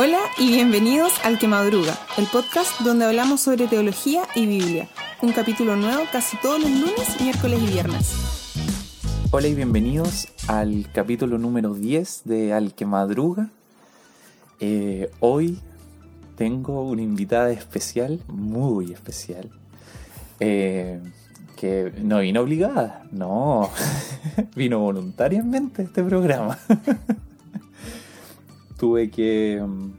Hola y bienvenidos al Que Madruga, el podcast donde hablamos sobre teología y Biblia. Un capítulo nuevo casi todos los lunes, miércoles y viernes. Hola y bienvenidos al capítulo número 10 de Al que Madruga. Eh, hoy tengo una invitada especial, muy especial, eh, que no vino obligada, no, vino voluntariamente este programa. Tuve que, mm,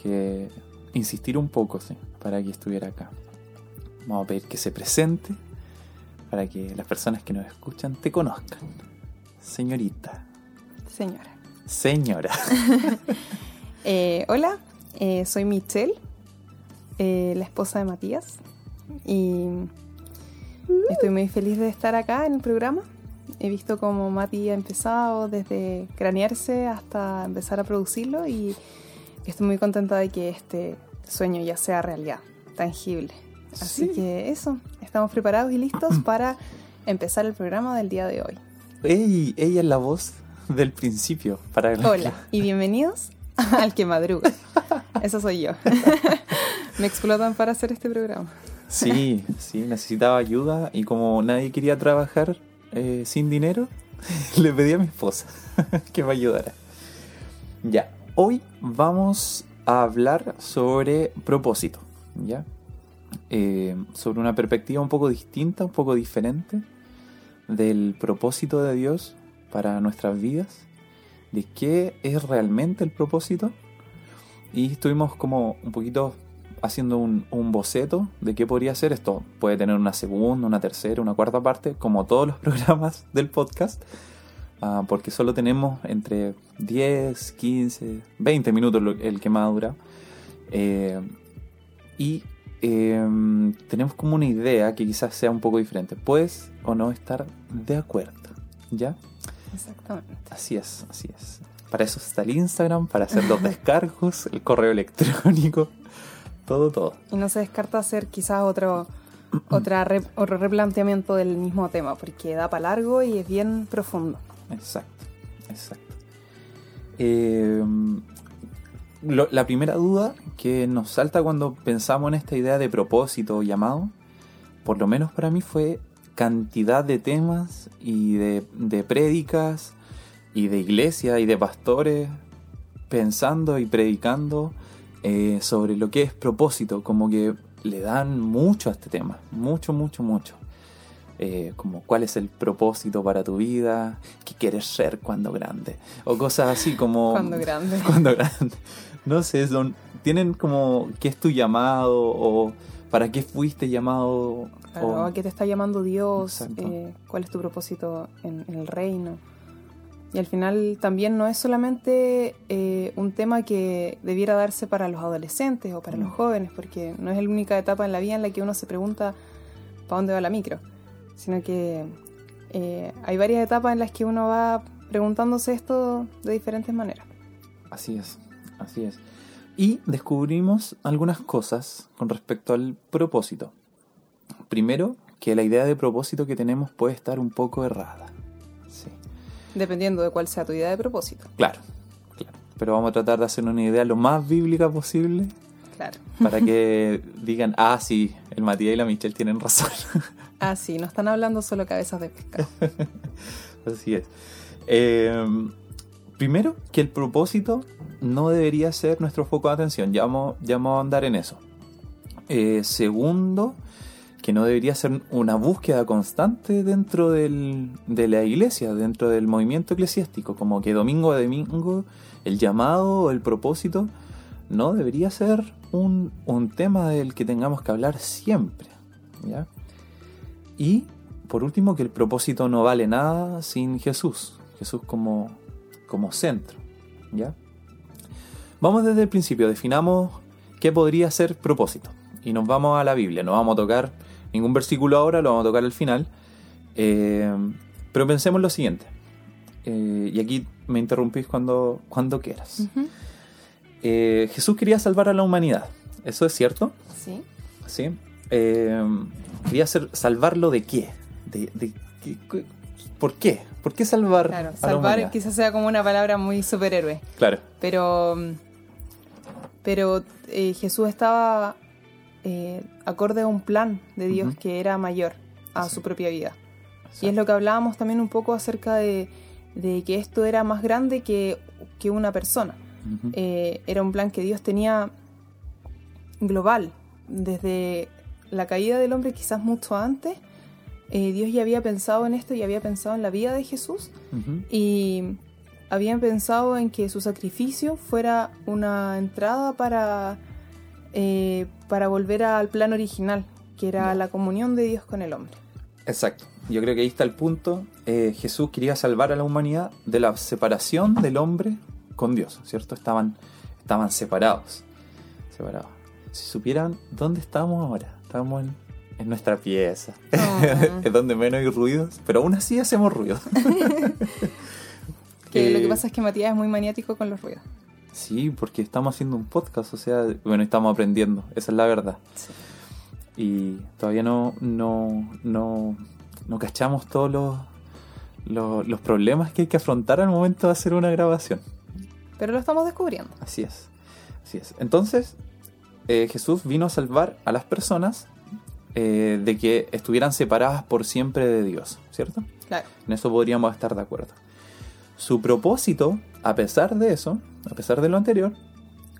que insistir un poco sí, para que estuviera acá. Vamos a pedir que se presente para que las personas que nos escuchan te conozcan. Señorita. Señora. Señora. Eh, hola, eh, soy Michelle, eh, la esposa de Matías. Y estoy muy feliz de estar acá en el programa. He visto cómo Mati ha empezado desde cranearse hasta empezar a producirlo y estoy muy contenta de que este sueño ya sea realidad, tangible. Así Sí. que eso, estamos preparados y listos para empezar el programa del día de hoy. Ey, ella es la voz del principio. Para los Hola y bienvenidos al que madruga. Eso soy yo. Me explotan para hacer este programa. Sí, sí, necesitaba ayuda y como nadie quería trabajar eh, sin dinero, le pedí a mi esposa que me ayudara. Ya, hoy vamos a hablar sobre propósito, ¿ya? Eh, sobre una perspectiva un poco distinta, un poco diferente del propósito de Dios para nuestras vidas, de qué es realmente el propósito. Y estuvimos como un poquito haciendo un, un boceto de qué podría ser esto. Puede tener una segunda, una tercera, una cuarta parte, como todos los programas del podcast, ah, porque solo tenemos entre 10, 15, 20 minutos el que más dura. Eh, y eh, tenemos como una idea que quizás sea un poco diferente. Puedes o no estar de acuerdo, ¿ya? Exactamente. Así es, así es. Para eso está el Instagram, para hacer los descargos, el correo electrónico, todo, todo. Y no se descarta hacer quizás otro, otra re- otro replanteamiento del mismo tema, porque da para largo y es bien profundo. Exacto, exacto. Eh, lo- la primera duda que nos salta cuando pensamos en esta idea de propósito o llamado, por lo menos para mí fue cantidad de temas y de, de prédicas y de iglesia y de pastores pensando y predicando eh, sobre lo que es propósito, como que le dan mucho a este tema, mucho, mucho, mucho. Eh, como cuál es el propósito para tu vida, qué quieres ser cuando grande, o cosas así como... Cuando grande. Cuando grande. No sé, son, tienen como qué es tu llamado o para qué fuiste llamado. Claro, o- ¿A qué te está llamando Dios? Eh, ¿Cuál es tu propósito en, en el reino? Y al final también no es solamente eh, un tema que debiera darse para los adolescentes o para los Mm. jóvenes, porque no es la única etapa en la vida en la que uno se pregunta para dónde va la micro, sino que eh, hay varias etapas en las que uno va preguntándose esto de diferentes maneras. Así es, así es. Y descubrimos algunas cosas con respecto al propósito. Primero, que la idea de propósito que tenemos puede estar un poco errada. Dependiendo de cuál sea tu idea de propósito. Claro, claro. Pero vamos a tratar de hacer una idea lo más bíblica posible Claro. para que digan, ah, sí, el Matías y la Michelle tienen razón. Ah, sí, no están hablando solo cabezas de pescado. Así es. Eh, primero, que el propósito no debería ser nuestro foco de atención. Ya vamos, ya vamos a andar en eso. Eh, segundo, que no debería ser una búsqueda constante dentro del- de la iglesia, dentro del movimiento eclesiástico. Como que domingo a domingo el llamado o el propósito no debería ser un, un tema del que tengamos que hablar siempre. ¿ya? Y por último, que el propósito no vale nada sin Jesús. Jesús como, como centro. ¿Ya? Vamos desde el principio, definamos qué podría ser propósito. Y nos vamos a la Biblia. No vamos a tocar ningún versículo ahora, lo vamos a tocar al final. Eh, pero pensemos lo siguiente. Eh, y aquí me interrumpís cuando, cuando quieras. Eh, Jesús quería salvar a la humanidad. ¿Eso es cierto? Sí. ¿sí? Quería hacer, salvarlo de qué? De, de- ¿Por qué? ¿Por qué salvar Claro, a salvar quizás sea como una palabra muy superhéroe, Claro, pero Pero Jesús estaba eh, acorde a un plan de Dios que era mayor a Sí. su propia vida. Y es lo que hablábamos también un poco acerca de, de que esto era más grande que, que una persona. Eh, era un plan que Dios tenía global. Desde la caída del hombre, quizás mucho antes, eh, Dios ya había pensado en esto y había pensado en la vida de Jesús y habían pensado en que su sacrificio fuera una entrada para, eh, para volver al plan original, que era la comunión de Dios con el hombre. Exacto. Yo creo que ahí está el punto. Eh, Jesús quería salvar a la humanidad de la separación del hombre con Dios, ¿cierto? Estaban, estaban separados. Separados. Si supieran dónde estamos ahora, estamos en, en nuestra pieza. Ah. es donde menos hay ruidos, pero aún así hacemos ruido. Que lo Eh, que pasa es que Matías es muy maniático con los ruidos. Sí, porque estamos haciendo un podcast, o sea, bueno, estamos aprendiendo, esa es la verdad. Y todavía no, no, no, no cachamos todos los, los, los problemas que hay que afrontar al momento de hacer una grabación. Pero lo estamos descubriendo. Así es, así es. Entonces, eh, Jesús vino a salvar a las personas eh, de que estuvieran separadas por siempre de Dios, ¿cierto? Claro. En eso podríamos estar de acuerdo. Su propósito, a pesar de eso, a pesar de lo anterior,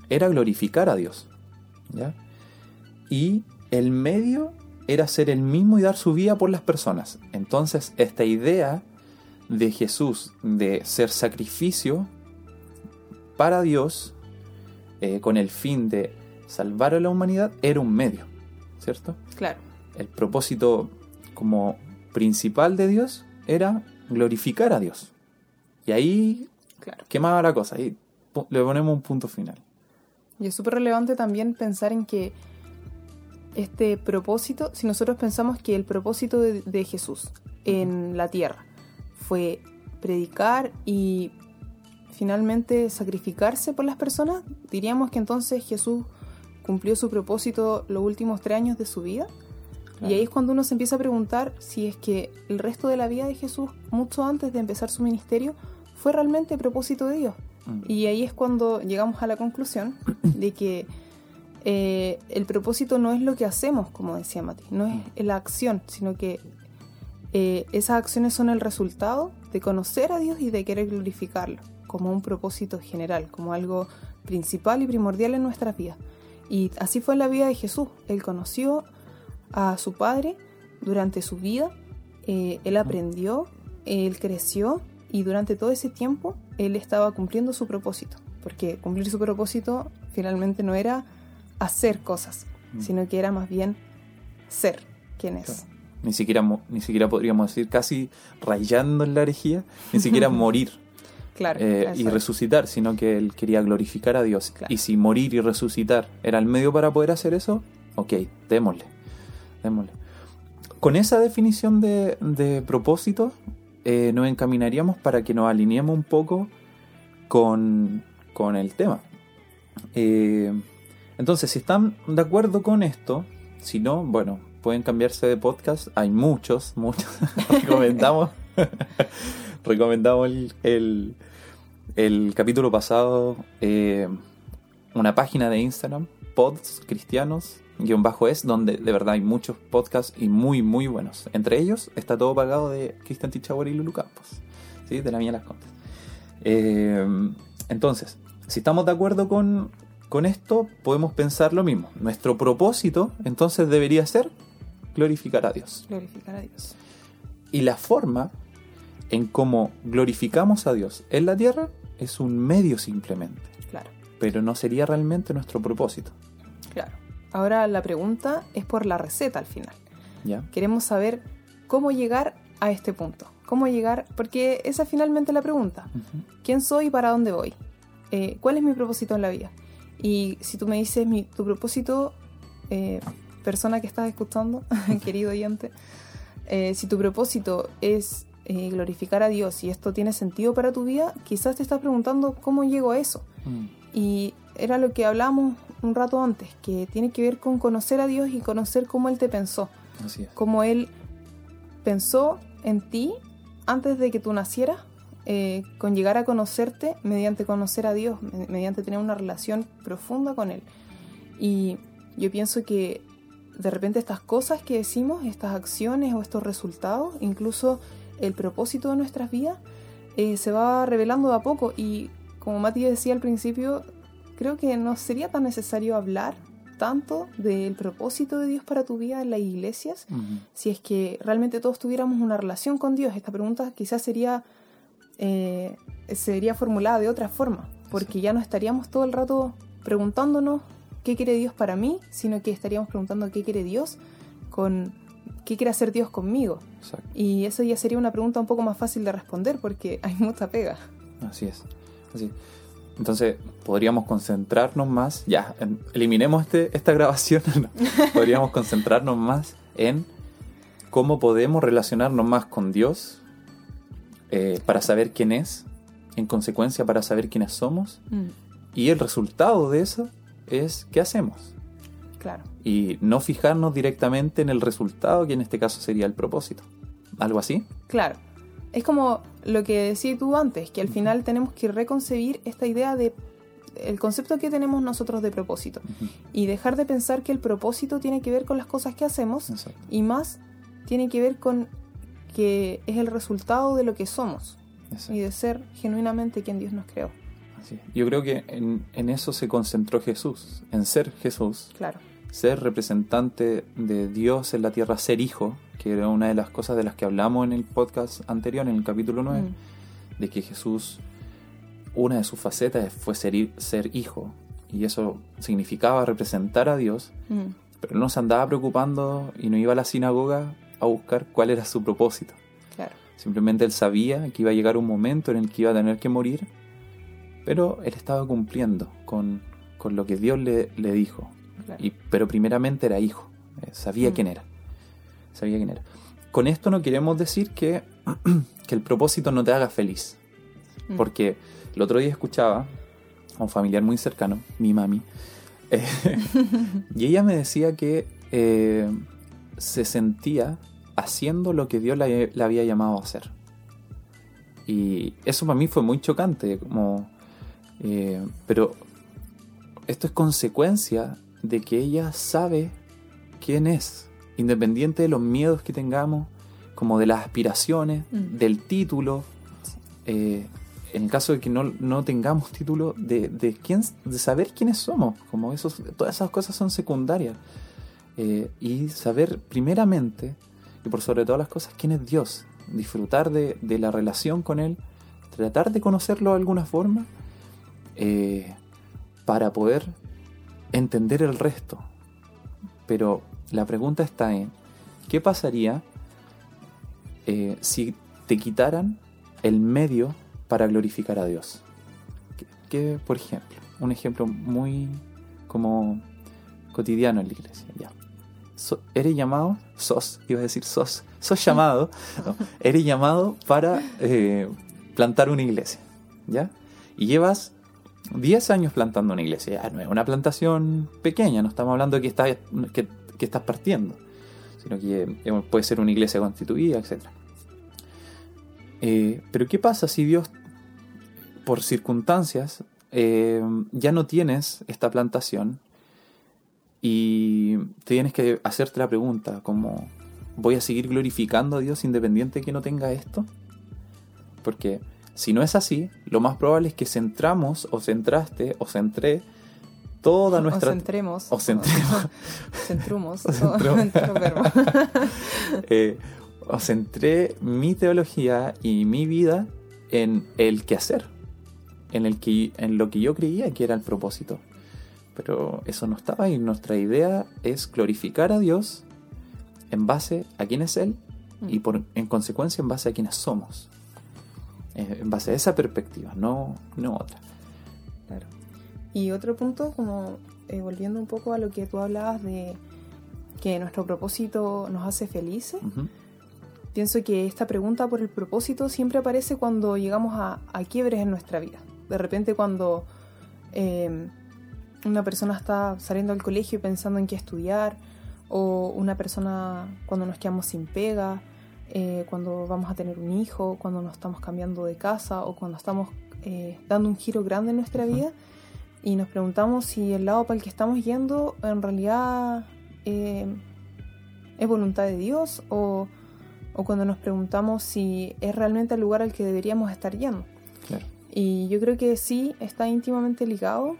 era glorificar a Dios. ¿ya? Y el medio era ser el mismo y dar su vida por las personas. Entonces, esta idea de Jesús de ser sacrificio para Dios, eh, con el fin de salvar a la humanidad, era un medio, ¿cierto? Claro. el propósito como principal de Dios era glorificar a Dios. Y ahí Claro. quemaba la cosa, pu- le ponemos un punto final. Y es súper relevante también pensar en que este propósito, si nosotros pensamos que el propósito de, de Jesús en la tierra fue predicar y finalmente sacrificarse por las personas, diríamos que entonces Jesús cumplió su propósito los últimos tres años de su vida. Y ahí es cuando uno se empieza a preguntar si es que el resto de la vida de Jesús, mucho antes de empezar su ministerio, fue realmente propósito de Dios. Mm. Y ahí es cuando llegamos a la conclusión de que eh, el propósito no es lo que hacemos, como decía Mati, no es la acción, sino que eh, esas acciones son el resultado de conocer a Dios y de querer glorificarlo, como un propósito general, como algo principal y primordial en nuestras vidas. Y así fue la vida de Jesús. Él conoció a su Padre durante su vida, eh, él aprendió, él creció y durante todo ese tiempo él estaba cumpliendo su propósito, porque cumplir su propósito finalmente no era hacer cosas, Mm. sino que era más bien ser quien es. Claro. Ni siquiera, ni siquiera podríamos decir, casi rayando en la herejía, ni siquiera morir Claro. eh, y es. resucitar, sino que él quería glorificar a Dios. Claro. Y si morir y resucitar era el medio para poder hacer eso, ok, démosle, démosle. Con esa definición de, de propósito, eh, nos encaminaríamos para que nos alineemos un poco con, con el tema. Eh, entonces, si están de acuerdo con esto, si no, bueno, pueden cambiarse de podcast. Hay muchos, muchos. recomendamos recomendamos el, el, capítulo pasado, eh, una página de Instagram, pods cristianos, guion bajo es, donde de verdad hay muchos podcasts y muy, muy buenos. Entre ellos está todo pagado de Cristian Tichauer y Lulu Campos, ¿sí? de la mía las contas. Eh, entonces, si estamos de acuerdo con, con esto, podemos pensar lo mismo. Nuestro propósito, entonces, debería ser glorificar a Dios. Glorificar a Dios. Y la forma en cómo glorificamos a Dios en la tierra es un medio simplemente, Claro, pero no sería realmente nuestro propósito. claro. Ahora la pregunta es por la receta al final. ¿Ya? Queremos saber cómo llegar a este punto. ¿Cómo llegar? Porque esa es finalmente la pregunta. ¿Quién soy y para dónde voy? Eh, ¿Cuál es mi propósito en la vida? Y si tú me dices mi, tu propósito, eh, persona que estás escuchando, querido oyente, eh, si tu propósito es eh, glorificar a Dios y esto tiene sentido para tu vida, quizás te estás preguntando cómo llego a eso. Mm, Y era lo que hablamos un rato antes, que tiene que ver con conocer a Dios y conocer cómo Él te pensó, Así es. cómo Él pensó en ti antes de que tú nacieras eh, con llegar a conocerte mediante conocer a Dios, me- mediante tener una relación profunda con Él. Y yo pienso que de repente estas cosas que decimos, estas acciones o estos resultados, incluso el propósito de nuestras vidas, eh, se va revelando de a poco. Y como Mati decía al principio, creo que no sería tan necesario hablar tanto del propósito de Dios para tu vida en las iglesias, Ujú. si es que realmente todos tuviéramos una relación con Dios. Esta pregunta quizás sería, eh, sería formulada de otra forma, porque ya no estaríamos todo el rato preguntándonos qué quiere Dios para mí, sino que estaríamos preguntando qué quiere Dios con qué quiere hacer Dios conmigo. Exacto. Y eso ya sería una pregunta un poco más fácil de responder porque hay mucha pega. Así es. Así. Entonces, podríamos concentrarnos más. Ya, en- eliminemos este, esta grabación. no. podríamos concentrarnos más en cómo podemos relacionarnos más con Dios eh, para saber quién es, en consecuencia, para saber quiénes somos. Y el resultado de eso es qué hacemos. Claro. Y no fijarnos directamente en el resultado, que en este caso sería el propósito. ¿Algo así? Claro. Es como lo que decías tú antes, que al final tenemos que reconcebir esta idea de el concepto que tenemos nosotros de propósito y dejar de pensar que el propósito tiene que ver con las cosas que hacemos Exacto. y más tiene que ver con que es el resultado de lo que somos Exacto. y de ser genuinamente quien Dios nos creó. Así. Yo creo que en, en eso se concentró Jesús, en ser Jesús, Claro. ser representante de Dios en la tierra, ser hijo, que era una de las cosas de las que hablamos en el podcast anterior, en el capítulo 9, Mm. de que Jesús, una de sus facetas fue ser, hi- ser hijo, y eso significaba representar a Dios, Mm. pero no se andaba preocupando y no iba a la sinagoga a buscar cuál era su propósito. Claro. Simplemente él sabía que iba a llegar un momento en el que iba a tener que morir, pero él estaba cumpliendo con, con lo que Dios le, le dijo. claro. Y, pero primeramente era hijo, eh, sabía Mm. quién era. Sabía quién era. Con esto no queremos decir que, que el propósito no te haga feliz, Mm. porque el otro día escuchaba a un familiar muy cercano, mi mami, eh, y ella me decía que eh, se sentía haciendo lo que Dios le, le había llamado a hacer. Y eso para mí fue muy chocante, como, eh, pero esto es consecuencia de que ella sabe quién es, independiente de los miedos que tengamos, como de las aspiraciones, Mm. del título. Eh, en el caso de que no, no tengamos título, de, de, quién, de saber quiénes somos, como esos, todas esas cosas son secundarias. Eh, y saber primeramente, y por sobre todas las cosas, quién es Dios, disfrutar de, de la relación con Él, tratar de conocerlo de alguna forma, eh, para poder entender el resto. Pero la pregunta está en, ¿qué pasaría eh, si te quitaran el medio para glorificar a Dios? Que, que, por ejemplo, un ejemplo muy como cotidiano en la iglesia, ya. So- eres llamado, sos, iba a decir sos, sos llamado, no, eres llamado para eh, plantar una iglesia, ¿ya? Y llevas 10 años plantando una iglesia, ya no es una plantación pequeña, no estamos hablando de que estás, que, que estás partiendo, sino que eh, puede ser una iglesia constituida, etc. Eh, pero ¿qué pasa si Dios, por circunstancias, eh, ya no tienes esta plantación y tienes que hacerte la pregunta como, ¿voy a seguir glorificando a Dios independiente de que no tenga esto? Porque si no es así, lo más probable es que centramos o centraste o centré toda nuestra... O centremos. o centremos. Centrumos. O centremos. Eh, o centré mi teología y mi vida en el quehacer, en, el que, en lo que yo creía que era el propósito. Pero eso no estaba ahí. Nuestra idea es glorificar a Dios en base a quién es Él y por, en consecuencia en base a quiénes somos. Eh, en base a esa perspectiva, no, no otra. Claro. Y otro punto, como eh, volviendo un poco a lo que tú hablabas de que nuestro propósito nos hace felices, pienso que esta pregunta por el propósito siempre aparece cuando llegamos a, a quiebres en nuestra vida. De repente cuando eh, una persona está saliendo del colegio y pensando en qué estudiar, o una persona cuando nos quedamos sin pega, eh, cuando vamos a tener un hijo, cuando nos estamos cambiando de casa o cuando estamos eh, dando un giro grande en nuestra vida y nos preguntamos si el lado para el que estamos yendo en realidad eh, es voluntad de Dios o, o cuando nos preguntamos si es realmente el lugar al que deberíamos estar yendo. Claro. Y yo creo que sí está íntimamente ligado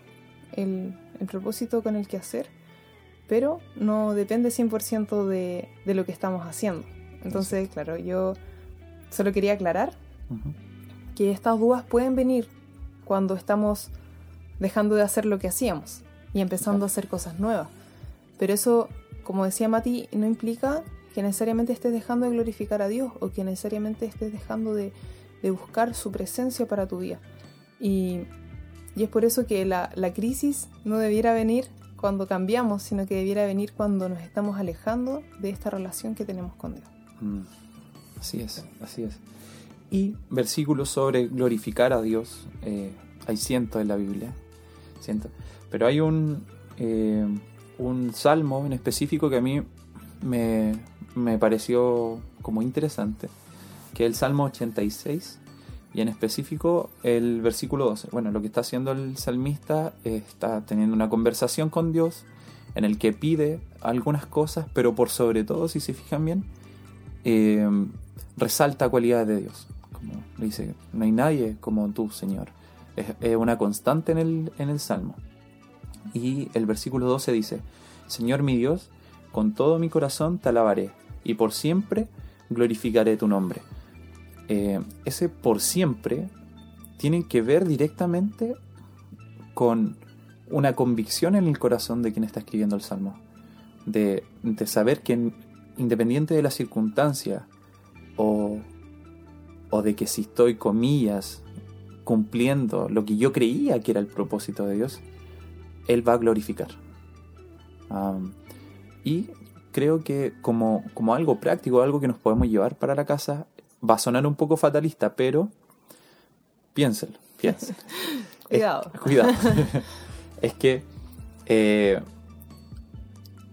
el, el propósito con el que hacer, pero no depende 100% de, de lo que estamos haciendo. Entonces, claro, yo solo quería aclarar que estas dudas pueden venir cuando estamos dejando de hacer lo que hacíamos y empezando a hacer cosas nuevas. Pero eso, como decía Mati, no implica que necesariamente estés dejando de glorificar a Dios o que necesariamente estés dejando de, de buscar su presencia para tu vida. Y, y es por eso que la, la crisis no debiera venir cuando cambiamos, sino que debiera venir cuando nos estamos alejando de esta relación que tenemos con Dios. Mm, Así es, así es. Y versículos sobre glorificar a Dios, eh, hay cientos en la Biblia, cientos. Pero hay un, eh, un salmo en específico que a mí me, me pareció como interesante, que es el Salmo 86, y en específico el versículo 12. Bueno, lo que está haciendo el salmista está teniendo una conversación con Dios en el que pide algunas cosas, pero por sobre todo, si se fijan bien, eh, resalta cualidades de Dios. Como le dice, no hay nadie como tú, Señor. Es, una constante en el, en el Salmo. Y el versículo 12 dice, Señor mi Dios, con todo mi corazón te alabaré, y por siempre glorificaré tu nombre. Eh, ese por siempre tiene que ver directamente con una convicción en el corazón de quien está escribiendo el Salmo. De, de saber que independiente de la circunstancia o, o de que si estoy, comillas, cumpliendo lo que yo creía que era el propósito de Dios, Él va a glorificar. Um, y creo que como, como algo práctico, algo que nos podemos llevar para la casa, va a sonar un poco fatalista, pero piénselo, piénselo. Cuidado. Es, cuidado. es que eh,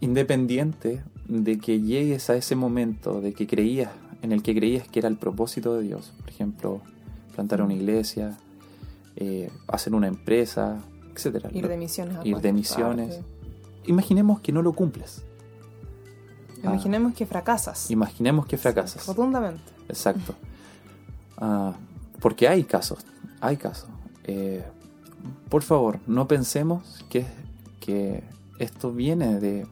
independiente de que llegues a ese momento de que creías, en el que creías que era el propósito de Dios, por ejemplo, plantar una iglesia, eh, hacer una empresa, etcétera. Ir de misiones. a Ir de misiones. parte. Imaginemos que no lo cumples. Imaginemos que fracasas. Imaginemos que fracasas. Rotundamente. Exacto. Ah, porque hay casos, hay casos. Eh, por favor, no pensemos que, que esto viene de,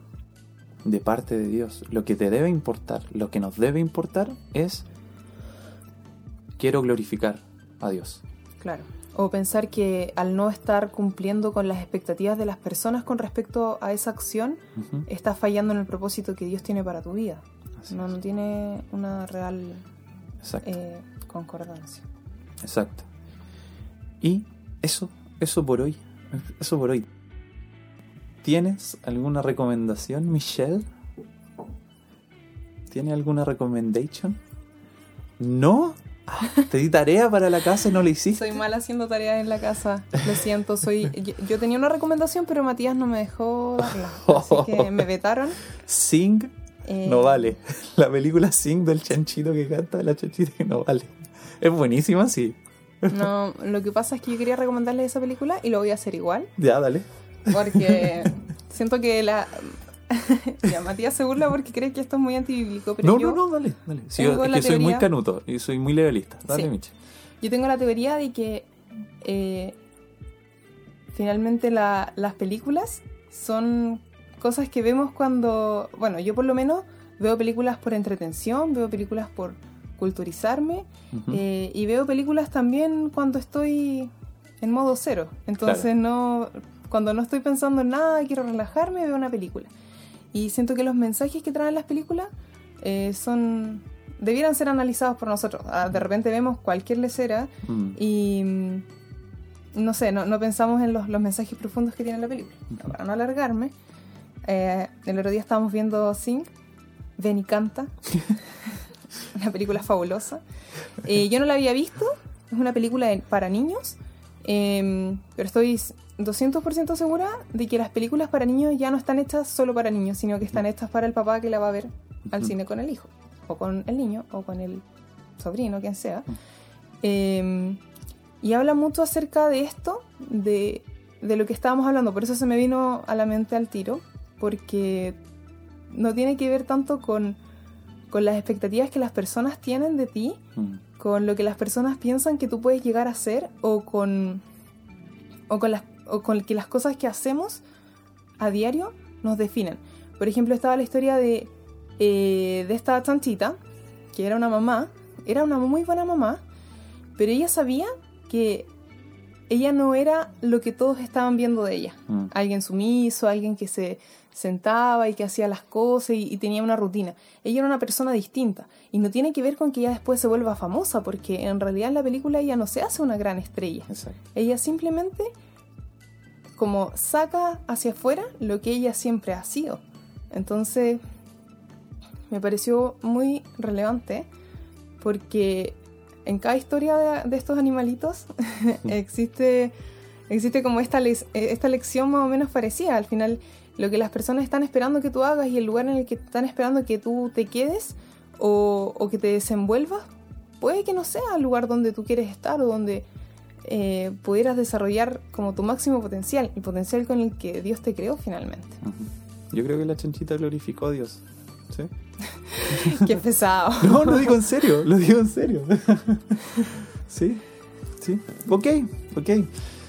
de parte de Dios. Lo que te debe importar, lo que nos debe importar es quiero glorificar a Dios. Claro. O pensar que al no estar cumpliendo con las expectativas de las personas con respecto a esa acción, estás fallando en el propósito que Dios tiene para tu vida. así No, es. no tiene una real eh, concordancia. exacto. Y eso, eso por hoy. Eso por hoy. ¿Tienes alguna recomendación, Michelle? ¿Tiene alguna recommendation? ¿No? Ah, Te di tarea para la casa y no la hiciste. Soy mala haciendo tareas en la casa. Lo siento, soy. Yo, yo tenía una recomendación, pero Matías no me dejó darla. Así que me vetaron. Sing Eh, no vale. La película Sing del chanchito que canta, la chanchita que no vale. Es buenísima, sí. No, lo que pasa es que yo quería recomendarles esa película y lo voy a hacer igual. Ya, dale. Porque siento que la. ya, Matías se burla porque cree que esto es muy antibíblico, pero No, yo, no, no, dale. dale. Sí, tengo es que soy muy canuto y soy muy legalista. Dale, Sí. Michelle. yo tengo la teoría de que eh, finalmente la- las películas son cosas que vemos cuando. Bueno, yo por lo menos veo películas por entretención, veo películas por culturizarme eh, y veo películas también cuando estoy en modo cero. Entonces no, cuando no estoy pensando en nada, quiero relajarme, veo una película. Y siento que los mensajes que traen las películas eh, son debieran ser analizados por nosotros. Ah, De repente vemos cualquier lecera Mm. y mm, no sé, no, no pensamos en los, los mensajes profundos que tiene la película. Ujú. Para no alargarme, eh, el otro día estábamos viendo Sing, Ven y canta, una película fabulosa. Eh, yo no la había visto, es una película de- para niños, eh, pero estoy 200% segura de que las películas para niños ya no están hechas solo para niños, sino que están hechas para el papá que la va a ver al cine con el hijo. o con el niño, o con el sobrino, quien sea. Eh, y habla mucho acerca de esto, de, de lo que estábamos hablando. Por eso se me vino a la mente al tiro, porque no tiene que ver tanto con, con las expectativas que las personas tienen de ti, Mm. Con lo que las personas piensan que tú puedes llegar a ser o con, o con, las, o con que las cosas que hacemos a diario nos definen. Por ejemplo, estaba la historia de, eh, de esta chanchita, que era una mamá, era una muy buena mamá, pero ella sabía que ella no era lo que todos estaban viendo de ella. Mm. Alguien sumiso, alguien que se sentaba y que hacía las cosas y, y tenía una rutina. Ella era una persona distinta y no tiene que ver con que ella después se vuelva famosa, porque en realidad en la película ella no se hace una gran estrella. Exacto. Ella simplemente como saca hacia afuera lo que ella siempre ha sido. Entonces, me pareció muy relevante porque en cada historia de, de estos animalitos existe, existe como esta, le- esta lección más o menos parecida. Al final, lo que las personas están esperando que tú hagas y el lugar en el que están esperando que tú te quedes o, o que te desenvuelvas, puede que no sea el lugar donde tú quieres estar o donde eh, pudieras desarrollar como tu máximo potencial, el potencial con el que Dios te creó finalmente. Yo creo que la chanchita glorificó a Dios. ¿Sí? Qué pesado. No, lo digo en serio, lo digo en serio. Sí, sí. Ok, ok.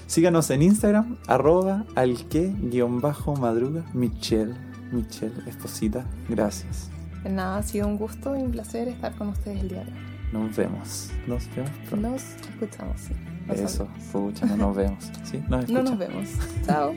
Síganos en Instagram, arroba al que guion bajo madruga, Michelle. Michelle Esposita, gracias. De Nada, ha sido un gusto y un placer estar con ustedes el día de hoy. Nos vemos. Nos vemos pronto. Nos escuchamos, sí. Nos Eso, no nos vemos. Sí, nos No escuchamos. nos vemos. Chao.